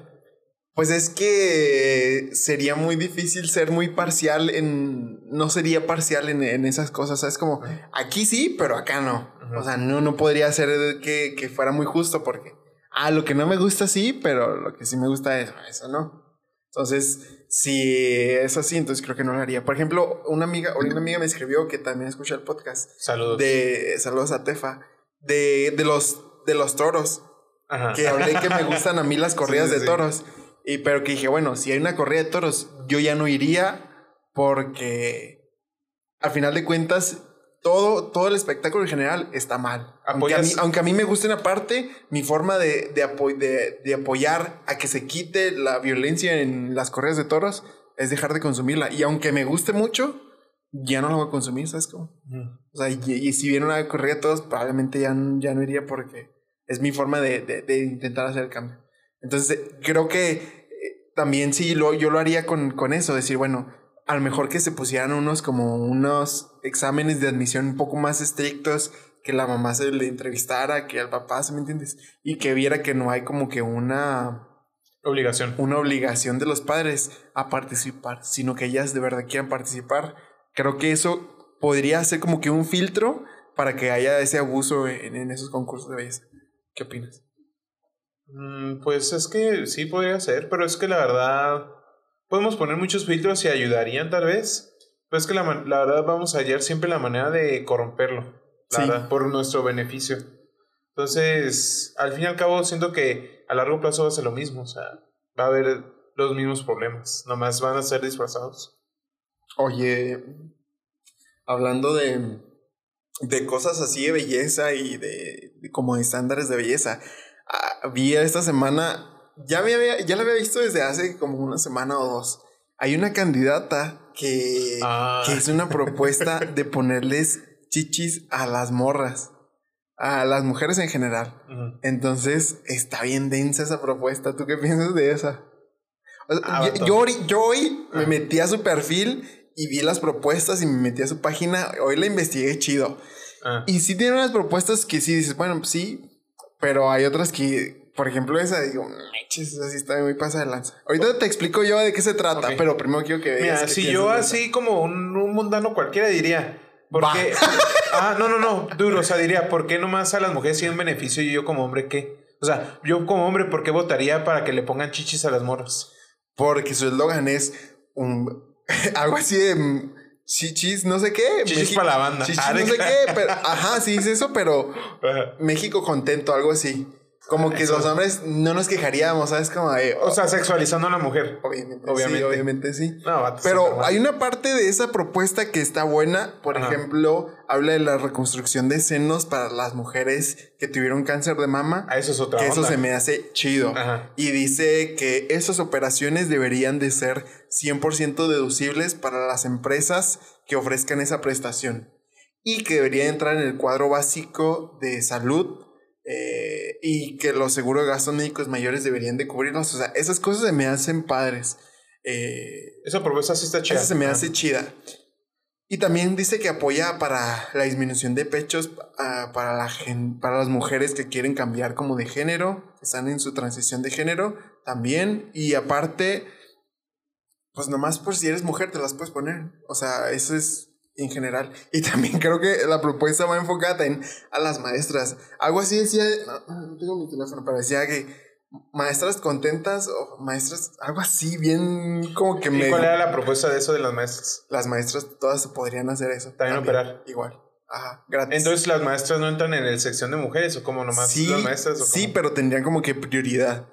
Pues es que sería muy difícil ser muy parcial en... No sería parcial en, en esas cosas, ¿sabes? Como aquí sí, pero acá no. O sea, no, no podría ser que, que fuera muy justo porque... Ah, lo que no me gusta sí, pero lo que sí me gusta es eso, ¿no? Entonces, si es así, entonces creo que no lo haría. Por ejemplo, una amiga, una amiga me escribió que también escucha el podcast Saludos. de... Saludos a Tefa. De, de los, de los toros Ajá. que hablé que me [LAUGHS] gustan a mí las corridas Sí, sí, de sí. Toros. Y pero que dije, bueno, si hay una corrida de toros, yo ya no iría porque al final de cuentas todo, todo el espectáculo en general está mal. Aunque a, mí, aunque a mí me gusten aparte, mi forma de, de, apo- de- de apoyar a que se quite la violencia en las corridas de toros es dejar de consumirla. Y aunque me guste mucho, ya no la voy a consumir, ¿sabes cómo? Ujú. O sea, y, y si viene una corrida de todos, probablemente ya, ya no iría porque es mi forma de, intentar hacer el cambio. Entonces, creo que también sí, lo, yo lo haría con, con eso, decir, bueno, a lo mejor que se pusieran unos como unos exámenes de admisión un poco más estrictos, que la mamá se le entrevistara, que al papá, ¿sí me entiendes? Y que viera que no hay como que una Obligación. una obligación de los padres a participar, sino que ellas de verdad quieran participar. Creo que eso podría ser como que un filtro para que haya ese abuso en, en esos concursos de belleza. ¿Qué opinas? Mm, Pues es que sí podría ser, pero es que la verdad podemos poner muchos filtros y ayudarían tal vez. Pero es que la, la verdad vamos a hallar siempre la manera de corromperlo, la Sí. verdad, por nuestro beneficio. Entonces, al fin y al cabo, siento que a largo plazo va a ser lo mismo, o sea, va a haber los mismos problemas, nomás van a ser disfrazados. Oye, hablando de, de cosas así de belleza y de, de como estándares de belleza, ah, vi esta semana, ya, me había, ya la había visto desde hace como una semana o dos. Hay una candidata que, Ah. que es una propuesta de ponerles chichis a las morras, a las mujeres en general. Ujú. Entonces, está bien densa esa propuesta. ¿Tú qué piensas de esa? O sea, Ah, yo, yo hoy, yo hoy me Ah. metí a su perfil y vi las propuestas y me metí a su página. Hoy la investigué chido. Ah. Y sí tiene unas propuestas que sí dices, bueno, pues sí, pero hay otras que, por ejemplo, esa, digo, manches, esa sí está muy pasada de lanza. Ahorita te explico yo de qué se trata, pero primero quiero que veas. Mira, si yo así como un, un mundano cualquiera diría, porque... [LAUGHS] ah, no, no, no, duro, o sea, diría, ¿por qué nomás a las mujeres un beneficio y yo como hombre qué? O sea, yo como hombre, ¿por qué votaría para que le pongan chichis a las morras? Porque su eslogan es un, [LAUGHS] algo así de chichis, no sé qué. Chichis México- pa' la banda. Chichis, Ah, no sé qué. Pero, ajá, sí dice eso, pero [LAUGHS] México contento, algo así. Como que Eso. los hombres no nos quejaríamos, ¿sabes? Como de. O sea, sexualizando a la mujer. obviamente, obviamente. Sí, obviamente sí. No, vato, Pero hay una parte de esa propuesta que está buena. Por Ajá. ejemplo, habla de la reconstrucción de senos para las mujeres que tuvieron cáncer de mama. Ah, eso es otra Que eso se me hace chido. Ajá. Y dice que esas operaciones deberían de ser 100% deducibles para las empresas que ofrezcan esa prestación. Y que debería entrar en el cuadro básico de salud. eh, y que los seguros de gastos médicos mayores deberían de cubrirlos. O sea, esas cosas se me hacen padres. Eh, Esa propuesta sí está chida. esa se me hace chida. Y también dice que apoya para la disminución de pechos ah, para, la gen- para las mujeres que quieren cambiar como de género, que están en su transición de género también. Y aparte, pues nomás por si eres mujer te las puedes poner. O sea, eso es en general. Y también creo que la propuesta va enfocada en a las maestras. Algo así decía, no, no tengo mi teléfono, pero decía que maestras contentas o maestras, algo así, bien como que ¿Y me... cuál era la propuesta de eso de las maestras? Las maestras todas podrían hacer eso. También operar. Igual. Ajá, gratis. Entonces las maestras no entran en el sección de mujeres o como nomás sí, las maestras o sí, pero tendrían como que prioridad.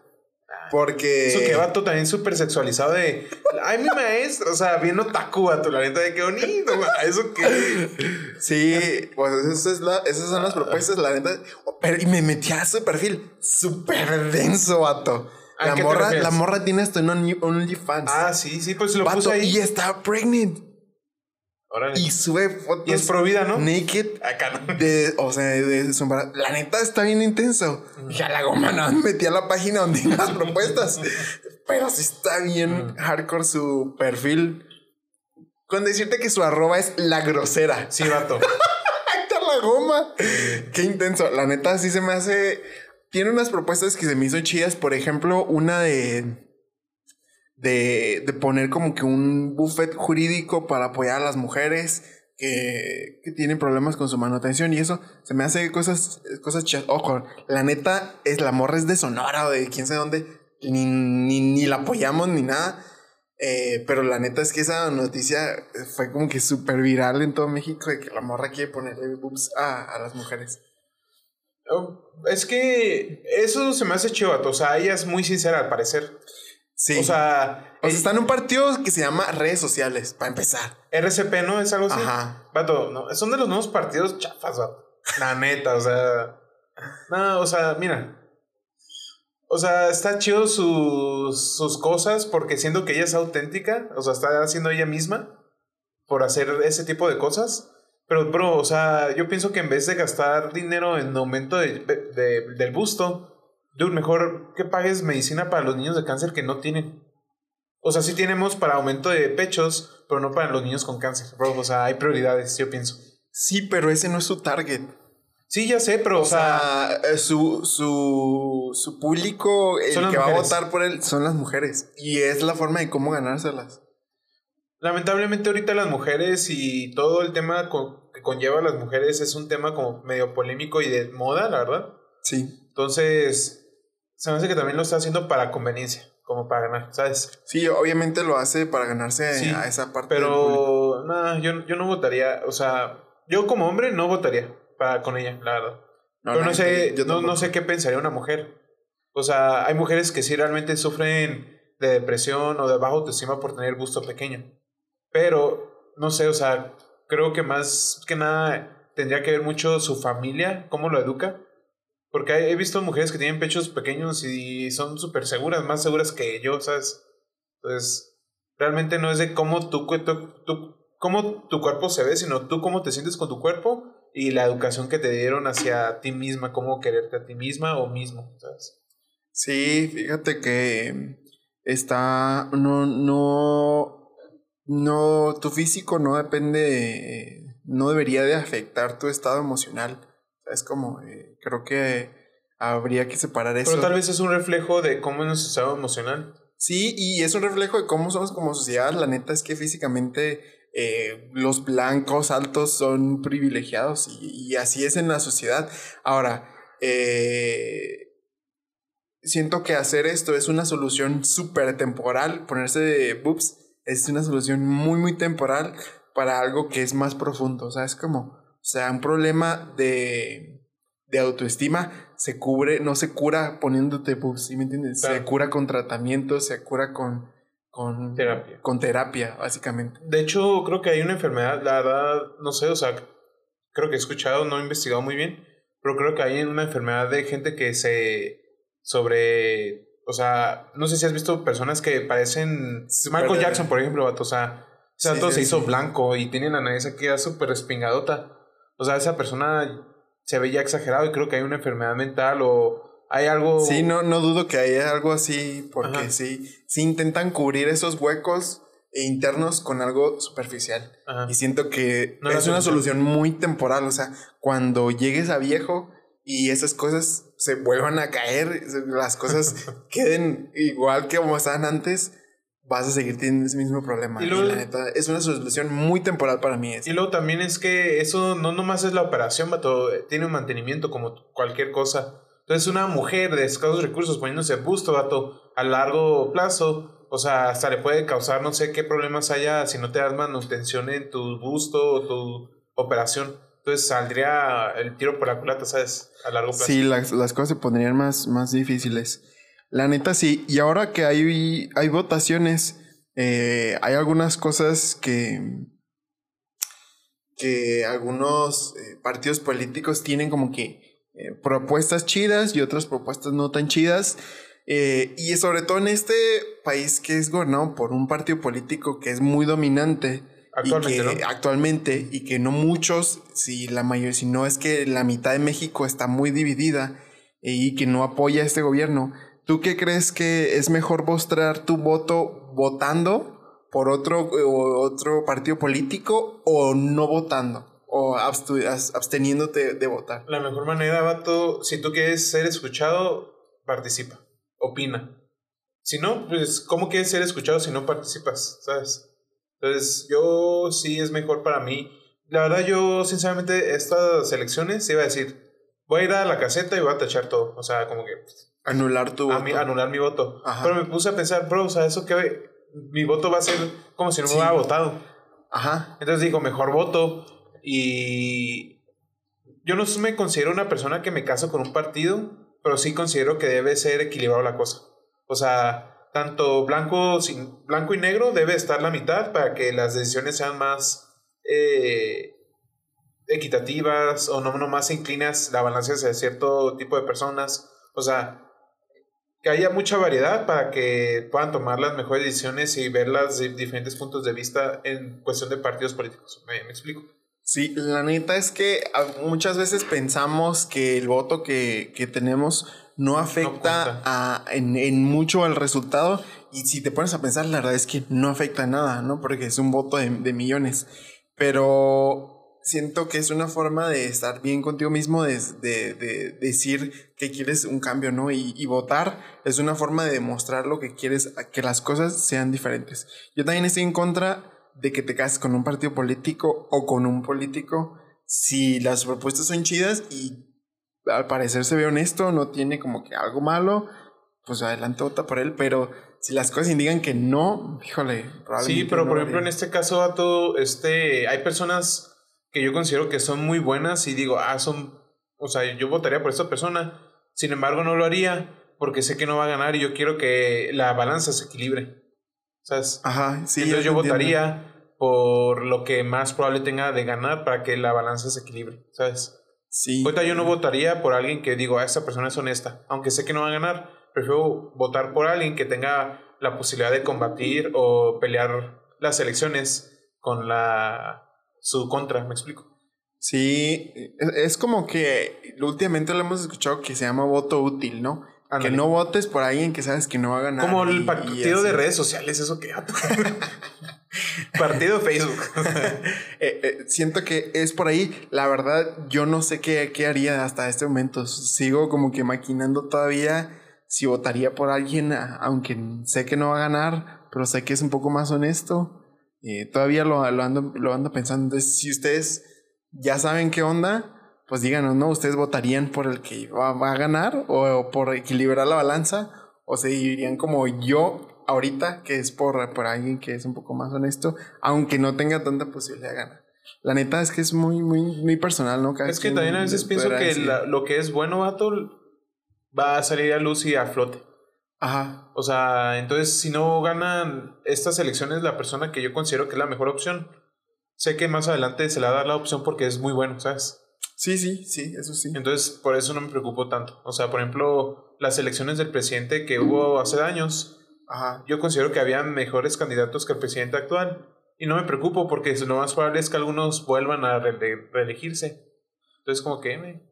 Porque... Eso que vato también súper sexualizado de. Ay, mi maestra. O sea, bien otaku, vato. La neta de qué bonito, [LAUGHS] Eso que. Sí, pues esa es la, esas son las propuestas, la neta. Pero, y me metí a su perfil. Súper denso, vato. ¿A La morra, la morra tiene un Only- OnlyFans. Ah, sí, sí, pues lo vato, puse ahí. y está pregnant. Órale. Y sube fotos. Y es pro vida, ¿no? Naked. Acá no. De, o sea, de su embarazo. La neta está bien intenso. Ya la goma no me [LAUGHS] metí a la página donde hay las propuestas. [LAUGHS] Pero sí está bien hardcore su perfil. Con decirte que su arroba es la grosera. Sí, vato. [LAUGHS] Está la goma. Qué intenso. La neta sí se me hace. Tiene unas propuestas que se me hizo chidas. Por ejemplo, una de. De, de poner como que un buffet jurídico para apoyar a las mujeres que, que tienen problemas con su manutención y eso se me hace cosas, cosas chidas. Ojo, la neta es la morra es de Sonora o de quién sabe dónde. Ni, ni, ni la apoyamos ni nada. Eh, pero la neta es que esa noticia fue como que súper viral en todo México de que la morra quiere ponerle boobs a, a las mujeres. Oh, Es que eso se me hace chido, vato. O sea, ella es muy sincera al parecer. Sí. O sea, O sea, está en un partido que se llama redes sociales, para empezar. RCP, ¿no? Es algo así. Ajá. Vato, no, son de los nuevos partidos chafas, vato. La [LAUGHS] neta, o sea. No, o sea, mira. O sea, está chido sus, sus cosas porque siento que ella es auténtica. O sea, está haciendo ella misma por hacer ese tipo de cosas. Pero, bro, o sea, yo pienso que en vez de gastar dinero en aumento de, de- del busto, dude, mejor que pagues medicina para los niños de cáncer que no tienen. O sea, sí tenemos para aumento de pechos, pero no para los niños con cáncer, bro. O sea, hay prioridades, yo pienso. Sí, pero ese no es su target. Sí, ya sé, pero, O sea, eh, su, su, su público, el que va a votar por él, son las mujeres. Y es la forma de cómo ganárselas. lamentablemente ahorita las mujeres y todo el tema que conlleva a las mujeres es un tema como medio polémico y de moda, la verdad. Sí. Entonces, se me hace que también lo está haciendo para conveniencia, como para ganar, ¿sabes? Sí, obviamente lo hace para ganarse Sí, a esa parte. Pero, nada, yo, yo no votaría, o sea, yo como hombre no votaría para, con ella, la verdad. No, Pero no sé, yo no, no sé qué pensaría una mujer. O sea, hay mujeres que sí realmente sufren de depresión o de baja autoestima por tener gusto pequeño. Pero, no sé, o sea, creo que más que nada tendría que ver mucho su familia, cómo lo educa. Porque he visto mujeres que tienen pechos pequeños y son súper seguras, más seguras que yo, ¿sabes? Entonces, realmente no es de cómo tu, tu, tu- cómo tu cuerpo se ve, sino tú cómo te sientes con tu cuerpo y la educación que te dieron hacia ti misma, cómo quererte a ti misma o mismo, ¿sabes? Sí, fíjate que está. No, no. No. Tu físico no depende. No debería de afectar tu estado emocional. Es como. eh, creo que habría que separar eso. Pero tal vez es un reflejo de cómo es nuestro estado emocional. Sí, y es un reflejo de cómo somos como sociedad. La neta es que físicamente eh, los blancos altos son privilegiados y, y así es en la sociedad. Ahora, eh, siento que hacer esto es una solución súper temporal. Ponerse de boobs es una solución muy, muy temporal para algo que es más profundo. O sea, es como, sea, un problema de, de autoestima se cubre, no se cura poniéndote boobs, ¿sí me entiendes? Se cura con tratamiento, se cura con, con Terapia. Con terapia, básicamente. De hecho, creo que hay una enfermedad, la verdad, no sé, o sea, creo que he escuchado, no he investigado muy bien, pero creo que hay una enfermedad de gente que se sobre, o sea, no sé si has visto personas que parecen Michael Jackson, por ejemplo, vato, o sea, Sí, sí, se hizo sí. blanco y tiene la nariz aquí ya súper respingadota. O sea, esa persona se ve ya exagerado y creo que hay una enfermedad mental o hay algo... Sí, no, no dudo que haya algo así, porque Ajá. sí, sí intentan cubrir esos huecos internos con algo superficial. Ajá. Y siento que No es una solución. muy temporal. O sea, cuando llegues a viejo y esas cosas se vuelvan a caer, las cosas [LAUGHS] queden igual que como estaban antes, vas a seguir teniendo ese mismo problema. Y Y, luego- la neta, es una solución muy temporal para mí. esa. Y luego también es que eso no nomás es la operación, vato, tiene un mantenimiento como cualquier cosa. Entonces una mujer de escasos recursos poniéndose busto, vato, a largo plazo, o sea, hasta le puede causar no sé qué problemas haya si no te das manutención en tu busto o tu operación. Entonces saldría el tiro por la culata, ¿sabes? A largo plazo. Sí, las, las cosas se pondrían más, más difíciles. La neta sí. Y ahora que hay, hay votaciones, eh, hay algunas cosas que, que algunos eh, partidos políticos tienen como que eh, propuestas chidas y otras propuestas no tan chidas. Y sobre todo en este país que es gobernado por un partido político que es muy dominante. Actualmente, y que, ¿no? Actualmente, y que no muchos, si la mayoría, si no es que la mitad de México está muy dividida y que no apoya a este gobierno. ¿Tú qué crees que es mejor mostrar tu voto votando por otro, otro partido político o no votando? O absteniéndote de votar. La mejor manera, vato, si tú quieres ser escuchado, participa, opina. Si no, pues, ¿cómo quieres ser escuchado si no participas? ¿Sabes? Entonces, yo sí es mejor para mí. La verdad, yo, sinceramente, estas elecciones iba a decir, voy a ir a la caseta y voy a tachar todo. O sea, como que Anular tu a voto. anular mi voto. Ajá. Pero me puse a pensar, bro, o sea, eso que mi voto va a ser como si no Sí. me hubiera votado. Ajá. Entonces digo, mejor voto. Y yo no me considero una persona que me caso con un partido, pero sí considero que debe ser equilibrado la cosa. O sea, tanto blanco, sin, blanco y negro debe estar la mitad para que las decisiones sean más eh, equitativas o no nomás inclinas la balanza hacia cierto tipo de personas. O sea, que haya mucha variedad para que puedan tomar las mejores decisiones y ver los diferentes puntos de vista en cuestión de partidos políticos. ¿Me, me explico? Sí, la neta es que a- muchas veces pensamos que el voto que, que tenemos no afecta cuenta. a, en, en mucho al resultado. Y si te pones a pensar, la verdad es que no afecta nada, ¿no? Porque es un voto de, de millones. Pero siento que es una forma de estar bien contigo mismo, de, de- de decir que quieres un cambio, ¿no? Y, y votar es una forma de demostrar lo que quieres, que las cosas sean diferentes. Yo también estoy en contra de que te cases con un partido político o con un político si las propuestas son chidas y al parecer se ve honesto, no tiene como que algo malo, pues adelante vota por él, pero si las cosas indican que no, híjole, probablemente Sí, pero no por lo ejemplo en haría. este caso, Vato, este, hay personas que yo considero que son muy buenas y digo, ah, son, o sea, yo votaría por esta persona, sin embargo no lo haría porque sé que no va a ganar y yo quiero que la balanza se equilibre, ¿sabes? Ajá, sí. Entonces yo entiendo. votaría por lo que más probable tenga de ganar para que la balanza se equilibre, ¿sabes? Sí. Ahorita yo no votaría por alguien que digo, ah, esta persona es honesta, aunque sé que no va a ganar, prefiero votar por alguien que tenga la posibilidad de combatir o pelear las elecciones con la su contra, ¿me explico? Sí, es, como que últimamente lo hemos escuchado que se llama voto útil, ¿no? Que no votes por alguien que sabes que no va a ganar. Como el partido de redes sociales, eso que [LAUGHS] partido Facebook. [LAUGHS] Eh, eh, siento que es por ahí. La verdad, yo no sé qué, qué haría hasta este momento. Sigo como que maquinando todavía si votaría por alguien, aunque sé que no va a ganar, pero sé que es un poco más honesto. Eh, todavía lo, lo ando, lo ando pensando. Entonces, si ustedes ya saben qué onda, pues díganos, ¿no? ¿Ustedes votarían por el que va, va a ganar o, o por equilibrar la balanza? ¿O se irían como yo ahorita, que es por, por alguien que es un poco más honesto, aunque no tenga tanta posibilidad de ganar? La neta es que es muy, muy, muy personal, ¿no? Cada es que también a veces pienso que la- lo que es bueno, vato, va a salir a luz y a flote. Ajá, O sea, entonces si no ganan estas elecciones la persona que yo considero que es la mejor opción, sé que más adelante se le va a dar la opción porque es muy bueno, ¿sabes? sí, sí, sí, eso sí. Entonces por eso no me preocupo tanto. O sea, por ejemplo, las elecciones del presidente que hubo hace años, Ajá, yo considero que había mejores candidatos que el presidente actual. Y no me preocupo porque lo más probable es que algunos vuelvan a re- reelegirse. Entonces como que... me-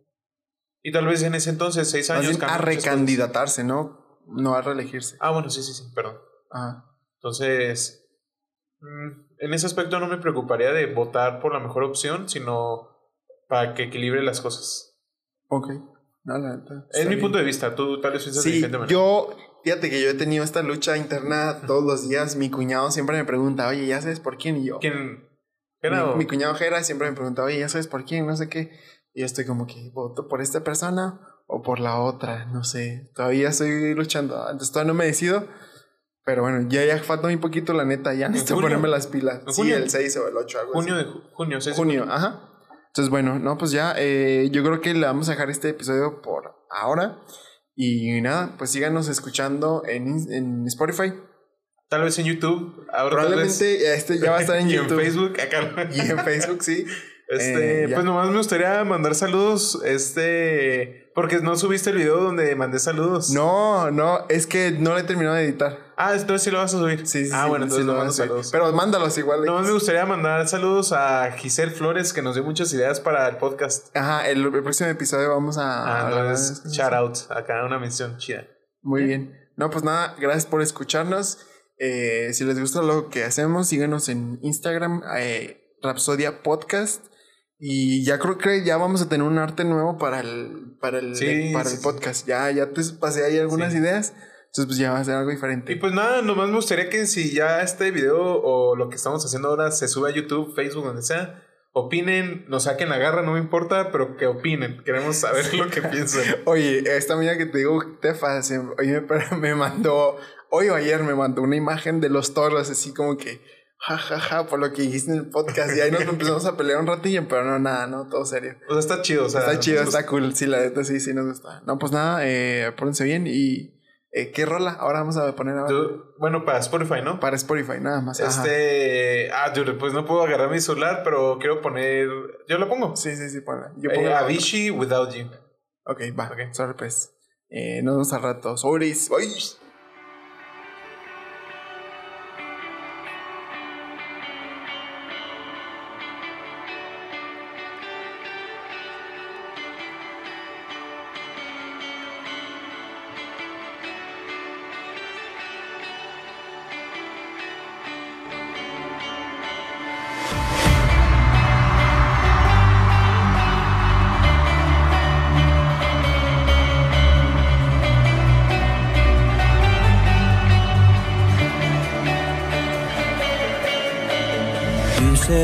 Y tal vez en ese entonces, seis años... a recandidatarse, ¿no? No a reelegirse. Ah, bueno, sí, sí, sí, perdón. Ajá. Entonces, mm, en ese aspecto no me preocuparía de votar por la mejor opción, sino para que equilibre las cosas. Ok. No, la neta. Es mi punto de vista, tú tal vez piensas de Sí, diferente manera. yo Fíjate que yo he tenido esta lucha interna todos los días. Mi cuñado siempre me pregunta, oye, ¿ya sabes por quién? Y yo, ¿Quién? mi, Era, mi cuñado Jera siempre me pregunta, oye, ¿ya sabes por quién? No sé qué. Y yo estoy como que, ¿voto por esta persona o por la otra? No sé. Todavía estoy luchando. Antes todavía no me decido. Pero bueno, ya, ya falta muy poquito, la neta. Ya necesito junio? ponerme las pilas. ¿En Sí, junio? el 6 o el 8, algo junio así. de ju- junio, seis de Junio, ajá. Entonces, bueno, no, pues ya, eh, yo creo que le vamos a dejar este episodio por ahora. Y nada, pues síganos escuchando en, en Spotify. Tal vez en YouTube. Ahora tal vez- Probablemente este ya va a estar en [LAUGHS] y YouTube. en Facebook. Acá. [LAUGHS] Y en Facebook, sí. Este, Eh, pues nomás me gustaría mandar saludos. Este, porque no subiste el video donde mandé saludos. No, no, es que no lo he terminado de editar. Ah, entonces sí lo vas a subir. Sí, sí, Ah, sí, bueno, sí entonces lo no voy a mando saludos. Pero mándalos igual. Nomás me gustaría mandar saludos a Giselle Flores, que nos dio muchas ideas para el podcast. Ajá, el, el próximo episodio vamos a... Ah, esas shout out. Acá una mención chida. Muy bien. No, pues nada, gracias por escucharnos. Eh, si les gusta lo que hacemos, síganos en Instagram, eh, Rapsodia Podcast. Y ya creo que ya vamos a tener un arte nuevo para el, para el, Sí, para sí, el podcast. Ya, ya te pasé ahí algunas Sí. ideas. Entonces, pues ya va a ser algo diferente. Y pues nada, nomás me gustaría que si ya este video o lo que estamos haciendo ahora se sube a YouTube, Facebook, donde sea, opinen, nos saquen la garra, no me importa, pero que opinen. Queremos saber lo que [LAUGHS] piensan. Oye, esta amiga que te digo, Tefa, oye, [LAUGHS] me mandó, hoy o ayer me mandó una imagen de los toros, así como que, ja, ja, ja, por lo que dijiste en el podcast. Y ahí nos empezamos a pelear un ratillo, pero no, nada, no, todo serio. O sea, está chido, o sea. Está chido, está cool. Sí, la neta sí, sí nos gusta. No, pues nada, eh, pónganse bien y eh, ¿qué rola? Ahora vamos a poner ahora bueno, para Spotify, ¿no? para Spotify, nada más. Ajá. Este. Ah, dude, pues no puedo agarrar mi celular, pero quiero poner. Yo lo pongo. Sí, sí, sí, ponla. Yo Eh, pongo la- Avicii Without You. Ok, va. Ok. Sorry, pues. Eh, nos vemos al rato. Sobres. ¡Ay!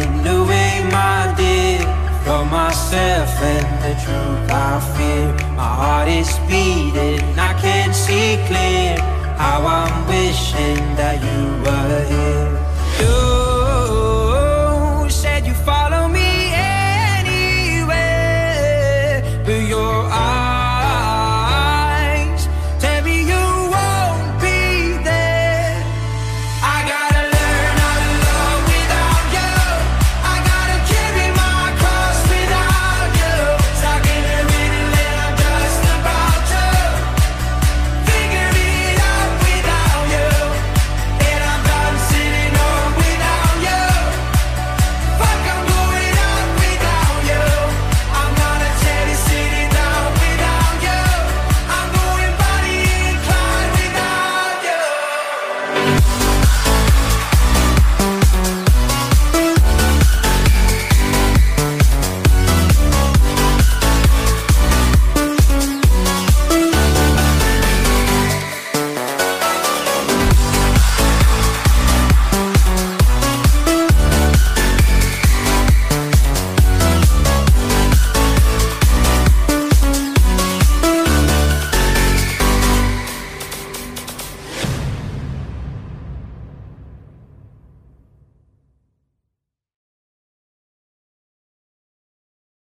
turned away, my dear, from myself and the truth I fear. My heart is beating, I can't see clear how I'm wishing that you were here.